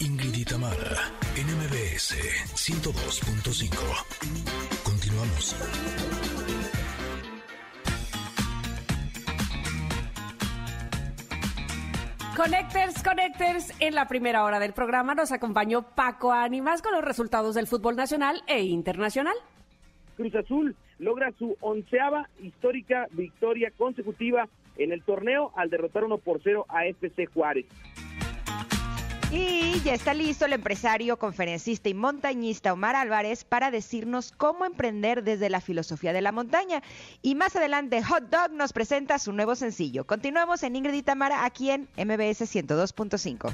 Ingrid y Tamara, NMBS 102.5. Continuamos. Connectors, Connectors, en la primera hora del programa nos acompañó Paco Ánimas con los resultados del fútbol nacional e internacional. Cruz Azul logra su onceava histórica victoria consecutiva en el torneo al derrotar 1 por 0 a FC Juárez. Y ya está listo el empresario, conferencista y montañista Omar Álvarez para decirnos cómo emprender desde la filosofía de la montaña. Y más adelante, Hot Dog nos presenta su nuevo sencillo. Continuamos en Ingrid y Tamara aquí en MBS 102.5.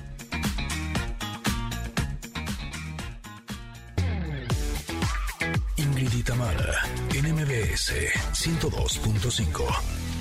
Ingrid y Tamara, NMBS 102.5.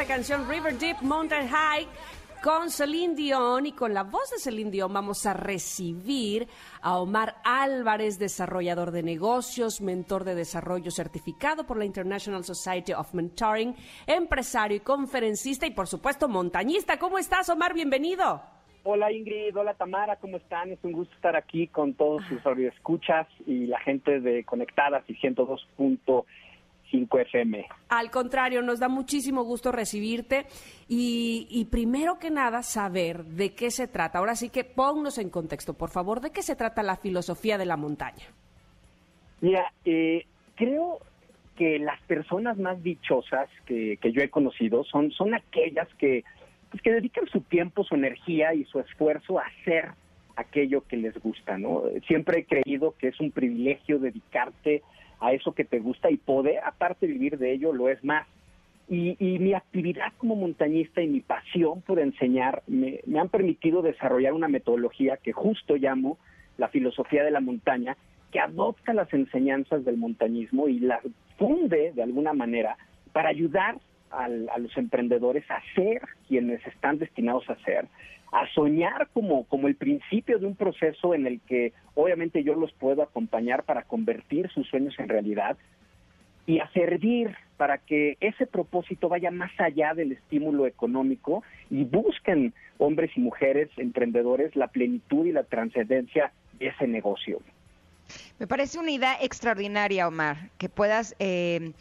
esta canción River Deep Mountain High con Celine Dion y con la voz de Celine Dion vamos a recibir a Omar Álvarez, desarrollador de negocios, mentor de desarrollo certificado por la International Society of Mentoring, empresario y conferencista y por supuesto montañista. ¿Cómo estás Omar? Bienvenido. Hola Ingrid, hola Tamara, ¿cómo están? Es un gusto estar aquí con todos sus escuchas y la gente de Conectadas y 102. 5FM. Al contrario, nos da muchísimo gusto recibirte y, primero que nada saber de qué se trata. Ahora sí que ponnos en contexto, por favor, ¿de qué se trata la filosofía de la montaña? Mira, eh, creo que las personas más dichosas que, yo he conocido son, son aquellas que, pues, que dedican su tiempo, su energía y su esfuerzo a hacer aquello que les gusta, ¿no? Siempre he creído que es un privilegio dedicarte a eso que te gusta y poder, aparte vivir de ello, lo es más. Y, mi actividad como montañista y mi pasión por enseñar me, han permitido desarrollar una metodología que justo llamo la filosofía de la montaña, que adopta las enseñanzas del montañismo y las funde de alguna manera para ayudar a los emprendedores a ser quienes están destinados a ser, a soñar como, como el principio de un proceso en el que obviamente yo los puedo acompañar para convertir sus sueños en realidad y a servir para que ese propósito vaya más allá del estímulo económico y busquen hombres y mujeres emprendedores la plenitud y la trascendencia de ese negocio. Me parece una idea extraordinaria, Omar, que puedas eh,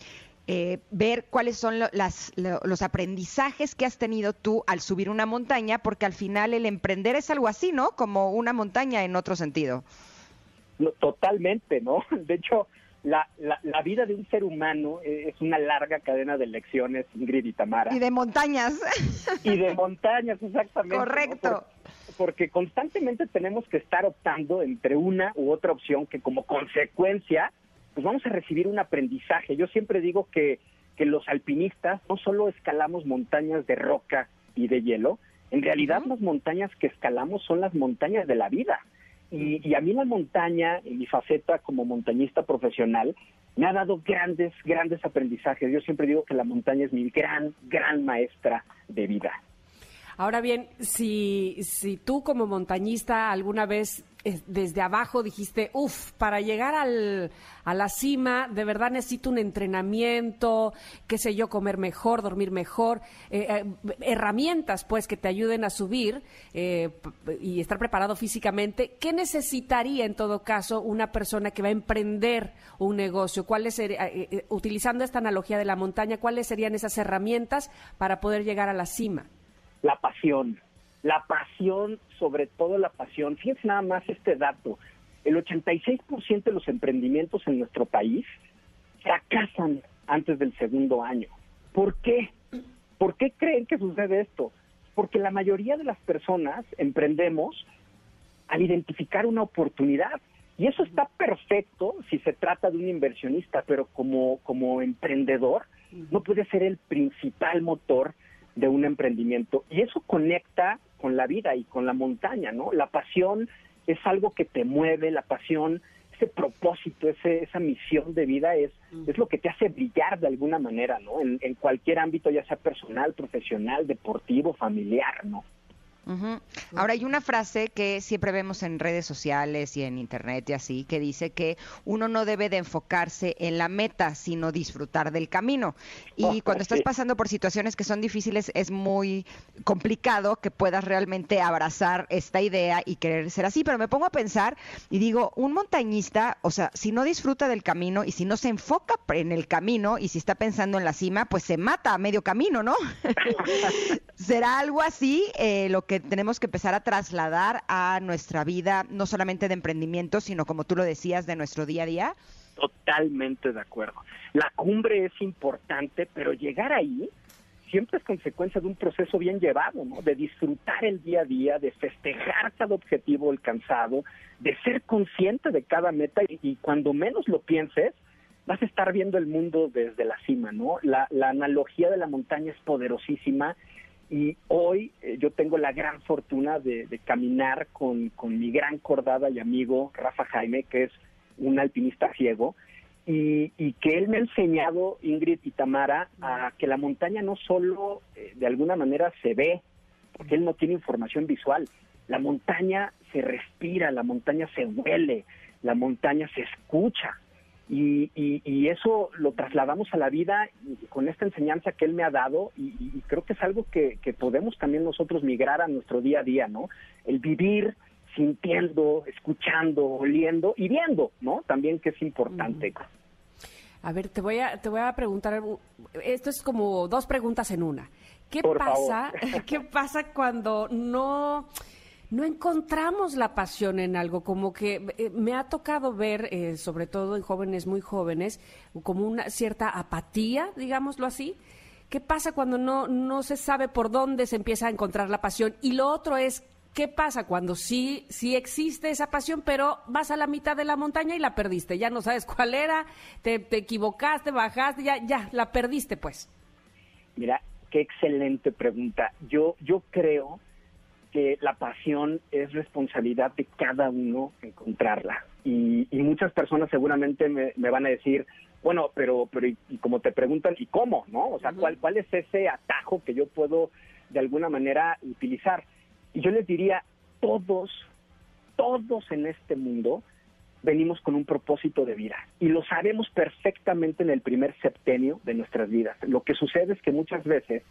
eh, ver cuáles son los aprendizajes que has tenido tú al subir una montaña, porque al final el emprender es algo así, ¿no? Como una montaña en otro sentido. totalmente, ¿no? De hecho, la, la, vida de un ser humano eh, es una larga cadena de lecciones, Ingrid y Tamara. Y de montañas. Y de montañas, exactamente. Correcto. porque constantemente tenemos que estar optando entre una u otra opción que como consecuencia pues vamos a recibir un aprendizaje. Yo siempre digo que, que los alpinistas no solo escalamos montañas de roca y de hielo, en realidad las montañas que escalamos son las montañas de la vida. Y, y, a mí la montaña, en mi faceta como montañista profesional, me ha dado grandes, grandes aprendizajes. Yo siempre digo que la montaña es mi gran, gran maestra de vida. Ahora bien, si, si tú como montañista alguna vez eh, desde abajo dijiste, uff, para llegar al, a la cima, de verdad necesito un entrenamiento, qué sé yo, comer mejor, dormir mejor, eh, eh, herramientas pues que te ayuden a subir y estar preparado físicamente. ¿Qué necesitaría en todo caso una persona que va a emprender un negocio? ¿Cuáles utilizando esta analogía de la montaña, cuáles serían esas herramientas para poder llegar a la cima? La pasión, la pasión, sobre todo la pasión. Fíjense nada más este dato. el 86% de los emprendimientos en nuestro país fracasan antes del segundo año. ¿Por qué? ¿Por qué creen que sucede esto? Porque la mayoría de las personas emprendemos al identificar una oportunidad. Y eso está perfecto si se trata de un inversionista, pero como, como emprendedor no puede ser el principal motor de un emprendimiento. Y eso conecta con la vida y con la montaña, ¿no? La pasión es algo que te mueve, la pasión, ese propósito, ese, esa misión de vida es, es lo que te hace brillar de alguna manera, ¿no? En, en cualquier ámbito, ya sea personal, profesional, deportivo, familiar, ¿no? Ujú. Ahora hay una frase que siempre vemos en redes sociales y en internet y así, que dice que uno no debe de enfocarse en la meta, sino disfrutar del camino. Y Oh, cuando estás pasando por situaciones que son difíciles, es muy complicado que puedas realmente abrazar esta idea y querer ser así. Pero me pongo a pensar y digo, un montañista, o sea, si no disfruta del camino y si no se enfoca en el camino y si está pensando en la cima, pues se mata a medio camino, ¿no? ¿Será algo así eh, lo que tenemos que empezar a trasladar a nuestra vida, no solamente de emprendimiento, sino como tú lo decías, de nuestro día a día? Totalmente de acuerdo. La cumbre es importante, pero llegar ahí siempre es consecuencia de un proceso bien llevado, ¿no? De disfrutar el día a día, de festejar cada objetivo alcanzado, de ser consciente de cada meta y, y cuando menos lo pienses, vas a estar viendo el mundo desde la cima, ¿no? La, la analogía de la montaña es poderosísima y hoy eh, yo tengo la gran fortuna de, caminar con, mi gran cordada y amigo Rafa Jaime, que es un alpinista ciego, y, y que él me ha enseñado, Ingrid y Tamara, a que la montaña no solo eh, de alguna manera se ve, porque él no tiene información visual, la montaña se respira, la montaña se huele, la montaña se escucha. Y, y, y eso lo trasladamos a la vida y con esta enseñanza que él me ha dado y, y creo que es algo que, que podemos también nosotros migrar a nuestro día a día, ¿no? El vivir sintiendo, escuchando, oliendo y viendo, ¿no? También que es importante. A ver, te voy a, te voy a preguntar, esto es como dos preguntas en una. ¿Qué Por pasa, favor. qué pasa cuando no, no encontramos la pasión en algo? Como que eh, me ha tocado ver, eh, sobre todo en jóvenes muy jóvenes, como una cierta apatía, digámoslo así. ¿Qué pasa cuando no, no se sabe por dónde se empieza a encontrar la pasión? Y lo otro es, ¿qué pasa cuando sí, sí existe esa pasión, pero vas a la mitad de la montaña y la perdiste? Ya no sabes cuál era, te, te equivocaste, bajaste, ya, ya, la perdiste pues. Mira, qué excelente pregunta. Yo, yo creo que la pasión es responsabilidad de cada uno encontrarla. Y, y muchas personas seguramente me, me van a decir, bueno, pero, pero y, y como te preguntan, ¿y cómo? ¿No? O sea, ¿cuál, ¿cuál es ese atajo que yo puedo de alguna manera utilizar? Y yo les diría, todos, todos en este mundo venimos con un propósito de vida y lo sabemos perfectamente en el primer septenio de nuestras vidas. Lo que sucede es que muchas veces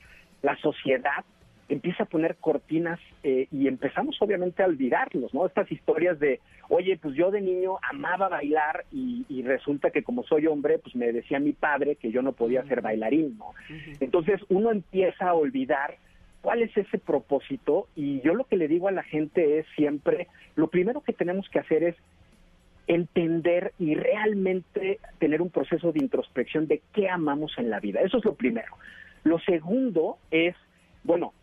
la sociedad empieza a poner cortinas eh, y empezamos obviamente a olvidarlos, ¿no? Estas historias de, oye, pues yo de niño amaba bailar y, y resulta que como soy hombre, pues me decía mi padre que yo no podía ser bailarín, ¿no? Entonces uno empieza a olvidar cuál es ese propósito y yo lo que le digo a la gente es siempre, lo primero que tenemos que hacer es entender y realmente tener un proceso de introspección de qué amamos en la vida. Eso es lo primero. Lo segundo es, bueno,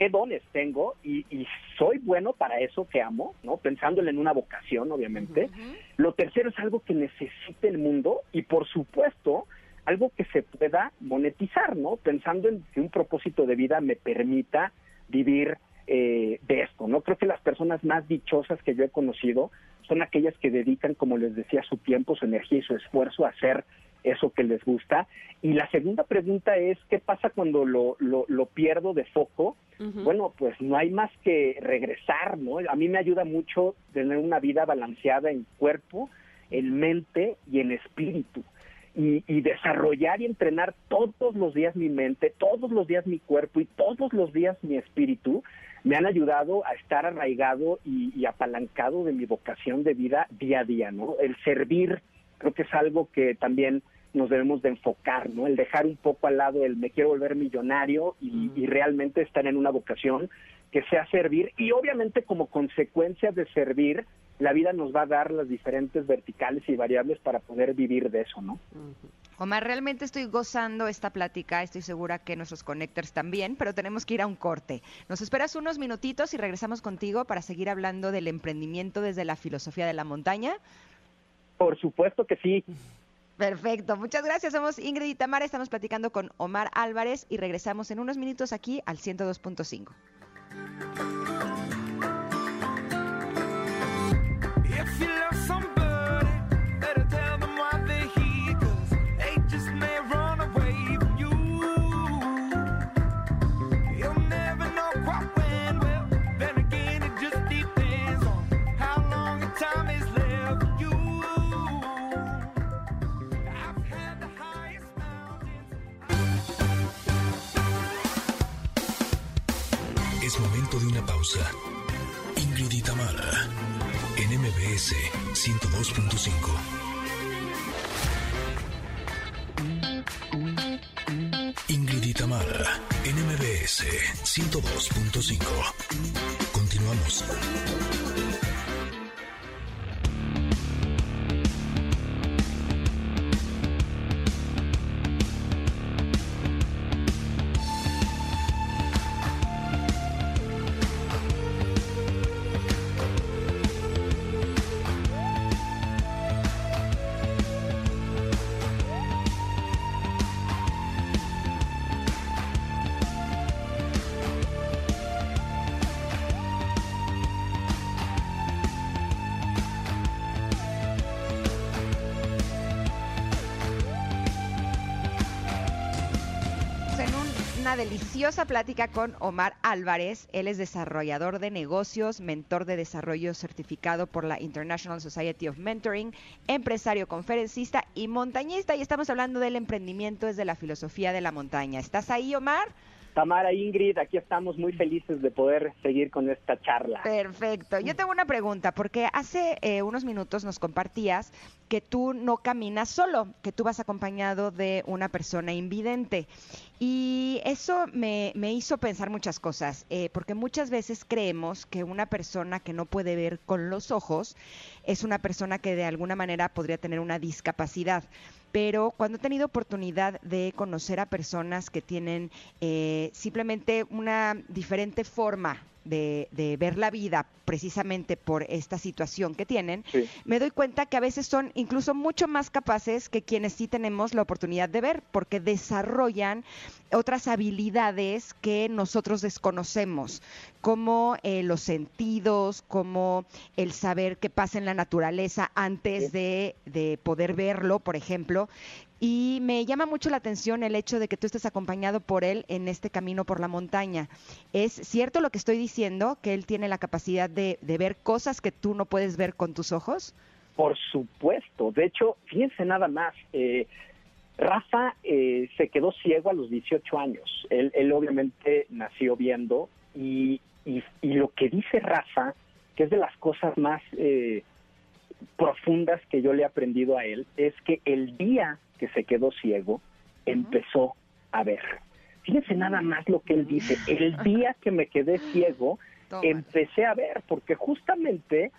qué dones tengo y, y soy bueno para eso que amo, ¿no? Pensándole en una vocación, obviamente. Lo tercero es algo que necesite el mundo y, por supuesto, algo que se pueda monetizar, ¿no? Pensando en que un propósito de vida me permita vivir eh, de esto, ¿no? Creo que las personas más dichosas que yo he conocido son aquellas que dedican, como les decía, su tiempo, su energía y su esfuerzo a hacer eso que les gusta. Y la segunda pregunta es, ¿qué pasa cuando lo, lo, lo pierdo de foco? Bueno, pues no hay más que regresar, ¿no? A mí me ayuda mucho tener una vida balanceada en cuerpo, en mente y en espíritu. Y, y, desarrollar y entrenar todos los días mi mente, todos los días mi cuerpo y todos los días mi espíritu me han ayudado a estar arraigado y, y, apalancado de mi vocación de vida día a día, ¿no? El servir creo que es algo que también nos debemos de enfocar, ¿no? El dejar un poco al lado el me quiero volver millonario y, mm. y realmente estar en una vocación que sea servir y obviamente como consecuencia de servir la vida nos va a dar las diferentes verticales y variables para poder vivir de eso, ¿no? Omar, realmente estoy gozando esta plática, estoy segura que nuestros connectors también, pero tenemos que ir a un corte. Nos esperas unos minutitos y regresamos contigo para seguir hablando del emprendimiento desde la filosofía de la montaña. Por supuesto que sí. Perfecto, muchas gracias. Somos Ingrid y Tamara, estamos platicando con Omar Álvarez y regresamos en unos minutos aquí al 102.5. 102.5. Continuamos. Una deliciosa plática con Omar Álvarez. Él es desarrollador de negocios, mentor de desarrollo certificado por la International Society of Mentoring, empresario conferencista y montañista. Y estamos hablando del emprendimiento desde la filosofía de la montaña. ¿Estás ahí, Omar? Tamara, Ingrid, aquí estamos muy felices de poder seguir con esta charla. Perfecto. Yo tengo una pregunta, porque hace eh, unos minutos nos compartías que tú no caminas solo, que tú vas acompañado de una persona invidente. Y eso me, me hizo pensar muchas cosas, eh, porque muchas veces creemos que una persona que no puede ver con los ojos es una persona que de alguna manera podría tener una discapacidad. Pero cuando he tenido oportunidad de conocer a personas que tienen eh, simplemente una diferente forma de, de ver la vida precisamente por esta situación que tienen, Sí. me doy cuenta que a veces son incluso mucho más capaces que quienes sí tenemos la oportunidad de ver, porque desarrollan otras habilidades que nosotros desconocemos, como eh, los sentidos, como el saber qué pasa en la naturaleza antes de, de poder verlo, por ejemplo. Y me llama mucho la atención el hecho de que tú estés acompañado por él en este camino por la montaña. ¿Es cierto lo que estoy diciendo, que él tiene la capacidad de, de ver cosas que tú no puedes ver con tus ojos? Por supuesto. De hecho, fíjense nada más. eh, Rafa eh, se quedó ciego a los 18 años. Él, él obviamente nació viendo y, y- y lo que dice Rafa, que es de las cosas más eh, profundas que yo le he aprendido a él, es que el día que se quedó ciego, empezó a ver. Fíjense nada más lo que él dice. El día que me quedé ciego, empecé a ver, porque justamente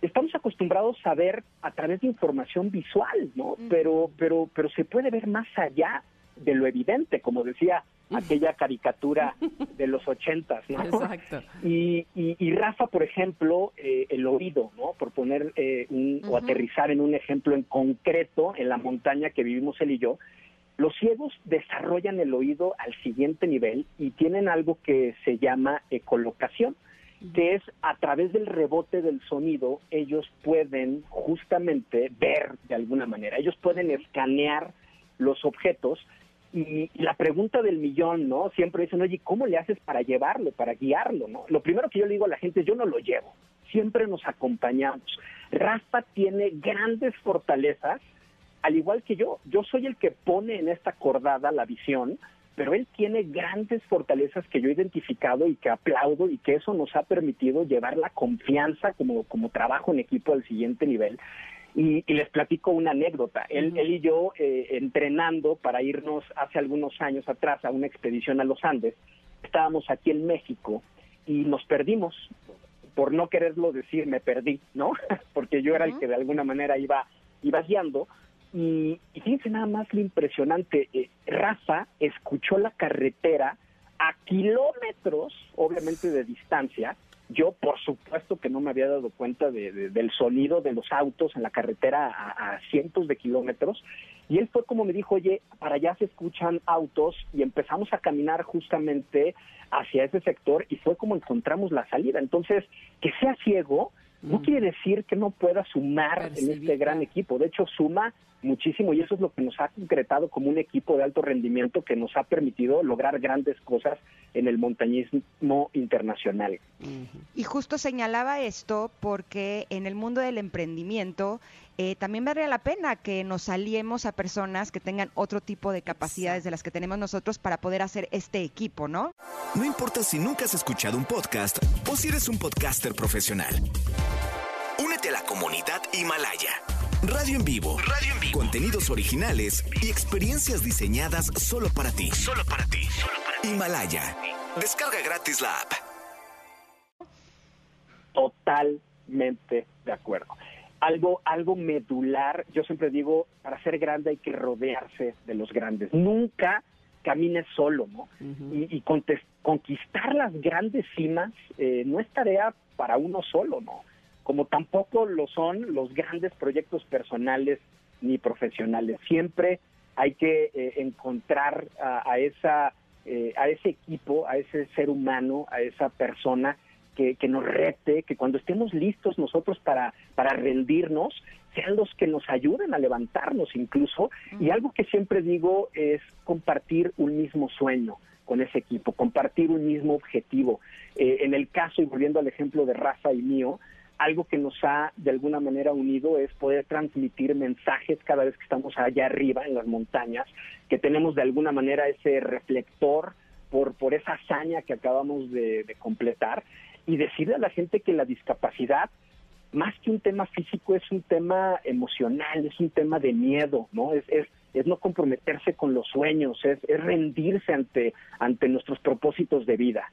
estamos acostumbrados a ver a través de información visual, ¿no? Pero, pero, pero se puede ver más allá de lo evidente, como decía aquella caricatura de los ochentas, ¿no? Exacto. Y, y, y Rafa, por ejemplo, eh, el oído, ¿no? Por poner eh, un, o aterrizar en un ejemplo en concreto en la montaña que vivimos él y yo, los ciegos desarrollan el oído al siguiente nivel y tienen algo que se llama ecolocación, que es a través del rebote del sonido, ellos pueden justamente ver de alguna manera, ellos pueden escanear los objetos y, la pregunta del millón, ¿no? Siempre dicen, oye, ¿cómo le haces para llevarlo, para guiarlo, ¿no? Lo primero que yo le digo a la gente es, yo no lo llevo, siempre nos acompañamos. Rafa tiene grandes fortalezas, al igual que yo, yo soy el que pone en esta cordada la visión, pero él tiene grandes fortalezas que yo he identificado y que aplaudo y que eso nos ha permitido llevar la confianza como, como trabajo en equipo al siguiente nivel. Y, y les platico una anécdota. Él, él y yo eh, entrenando para irnos hace algunos años atrás a una expedición a los Andes, estábamos aquí en México y nos perdimos por no quererlo decir, me perdí, ¿no? Porque yo era el que de alguna manera iba, iba guiando. Y, y fíjense nada más lo impresionante, eh, Rafa escuchó la carretera a kilómetros, obviamente de distancia. Yo, por supuesto, que no me había dado cuenta de- de- del sonido de los autos en la carretera a, a cientos de kilómetros. Y él fue como me dijo, oye, para allá se escuchan autos y empezamos a caminar justamente hacia ese sector y fue como encontramos la salida. Entonces, que sea ciego no quiere decir que no pueda sumar en este gran equipo. De hecho, suma muchísimo y eso es lo que nos ha concretado como un equipo de alto rendimiento que nos ha permitido lograr grandes cosas en el montañismo internacional. Y justo señalaba esto porque en el mundo del emprendimiento eh, también valdría la pena que nos aliemos a personas que tengan otro tipo de capacidades de las que tenemos nosotros para poder hacer este equipo, ¿no? No importa si nunca has escuchado un podcast o si eres un podcaster profesional. Únete a la comunidad Himalaya. Radio en vivo. Radio en vivo. Contenidos originales y experiencias diseñadas solo para ti. Solo para ti. Himalaya. Descarga gratis la app. Totalmente de acuerdo. Algo, algo medular, yo siempre digo, para ser grande hay que rodearse de los grandes. Nunca camines solo, ¿no? Y, y conquistar las grandes cimas eh, no es tarea para uno solo, ¿no? Como tampoco lo son los grandes proyectos personales ni profesionales. Siempre hay que eh, encontrar a, a esa eh, a ese equipo, a ese ser humano, a esa persona que, que nos rete, que cuando estemos listos nosotros para, para rendirnos, sean los que nos ayuden a levantarnos incluso. Y algo que siempre digo es compartir un mismo sueño con ese equipo, compartir un mismo objetivo. Eh, en el caso, y volviendo al ejemplo de Rafa y mío, algo que nos ha de alguna manera unido es poder transmitir mensajes cada vez que estamos allá arriba en las montañas, que tenemos de alguna manera ese reflector por, por esa hazaña que acabamos de, completar y decirle a la gente que la discapacidad, más que un tema físico, es un tema emocional, es un tema de miedo, ¿no? Es, es, es no comprometerse con los sueños, es, es rendirse ante, ante nuestros propósitos de vida.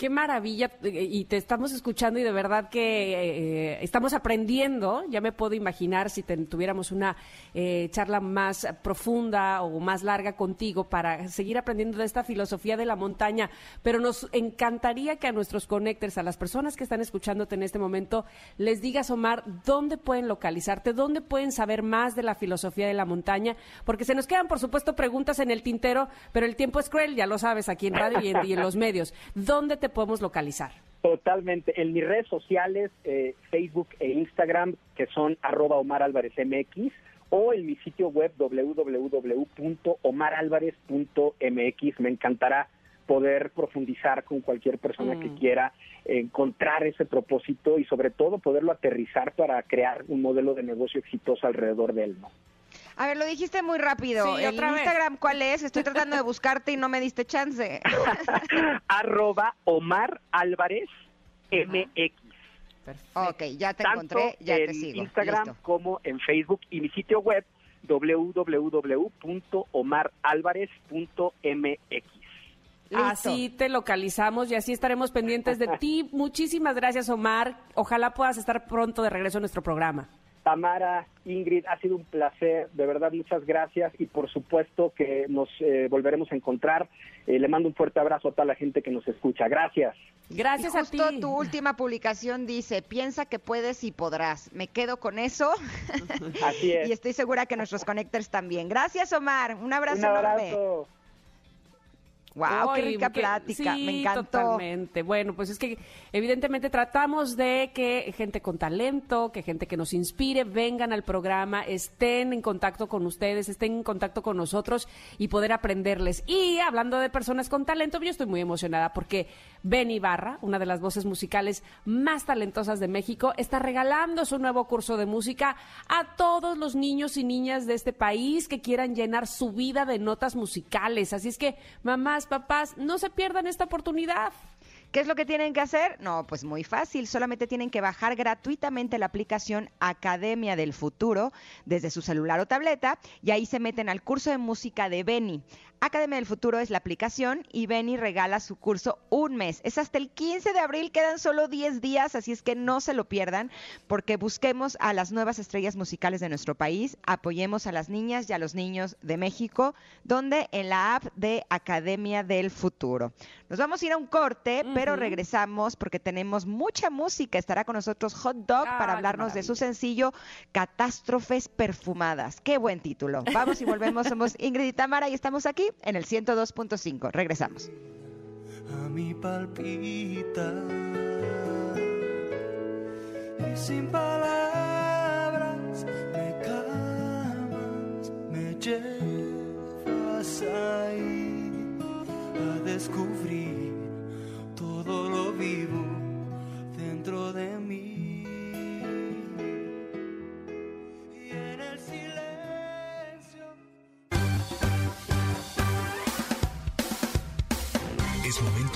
Qué maravilla, eh, y te estamos escuchando y de verdad que eh, estamos aprendiendo, ya me puedo imaginar si tuviéramos una eh, charla más profunda o más larga contigo para seguir aprendiendo de esta filosofía de la montaña, pero nos encantaría que a nuestros connectors, a las personas que están escuchándote en este momento, les digas, Omar, dónde pueden localizarte, dónde pueden saber más de la filosofía de la montaña, porque se nos quedan, por supuesto, preguntas en el tintero, pero el tiempo es cruel, ya lo sabes, aquí en radio y en los medios. ¿Dónde te podemos localizar? Totalmente. En mis redes sociales, eh, Facebook e Instagram, que son arroba Omar Álvarez MX, o en mi sitio web www.omaralvarez.mx. Me encantará poder profundizar con cualquier persona que quiera encontrar ese propósito y sobre todo poderlo aterrizar para crear un modelo de negocio exitoso alrededor de él, ¿no? A ver, lo dijiste muy rápido. Sí, ¿El otra vez. Instagram cuál es? Estoy tratando de buscarte y no me diste chance. arroba Omar Álvarez MX. Perfecto. ok, ya te tanto encontré, ya en te sigo. Instagram Listo. como en Facebook y mi sitio web www.omaralvarez.mx. Listo. Así te localizamos y así estaremos pendientes de ti. Muchísimas gracias, Omar. Ojalá puedas estar pronto de regreso a nuestro programa. Tamara, Ingrid, ha sido un placer, de verdad muchas gracias y por supuesto que nos eh, volveremos a encontrar. Eh, le mando un fuerte abrazo a toda la gente que nos escucha. Gracias. Gracias y a ti. tu última publicación dice, piensa que puedes y podrás. Me quedo con eso Así es. y estoy segura que nuestros connectors también. Gracias, Omar. Un abrazo, un enorme. Wow, qué rica plática. sí, Me encantó. Totalmente. Bueno, pues es que evidentemente tratamos de que gente con talento, que gente que nos inspire, vengan al programa, estén en contacto con ustedes, estén en contacto con nosotros y poder aprenderles. Y hablando de personas con talento, yo estoy muy emocionada porque Ben Ibarra, una de las voces musicales más talentosas de México, está regalando su nuevo curso de música a todos los niños y niñas de este país que quieran llenar su vida de notas musicales. Así es que, mamás, papás, no se pierdan esta oportunidad. ¿Qué es lo que tienen que hacer? No, pues muy fácil. Solamente tienen que bajar gratuitamente la aplicación Academia del Futuro desde su celular o tableta y ahí se meten al curso de música de Beni. Academia del Futuro es la aplicación y Benny regala su curso un mes. Es hasta el 15 de abril, quedan solo 10 días, así es que no se lo pierdan porque busquemos a las nuevas estrellas musicales de nuestro país, apoyemos a las niñas y a los niños de México, donde en la app de Academia del Futuro. Nos vamos a ir a un corte, pero regresamos porque tenemos mucha música. Estará con nosotros Hot Dog Ah, para hablarnos de su sencillo Catástrofes Perfumadas. Qué buen título. Vamos y volvemos. Somos Ingrid y Tamara y estamos aquí en el 102.5. Regresamos. a mí palpita y sin palabras me calmas, me llevas ahí a descubrir todo lo vivo dentro de mí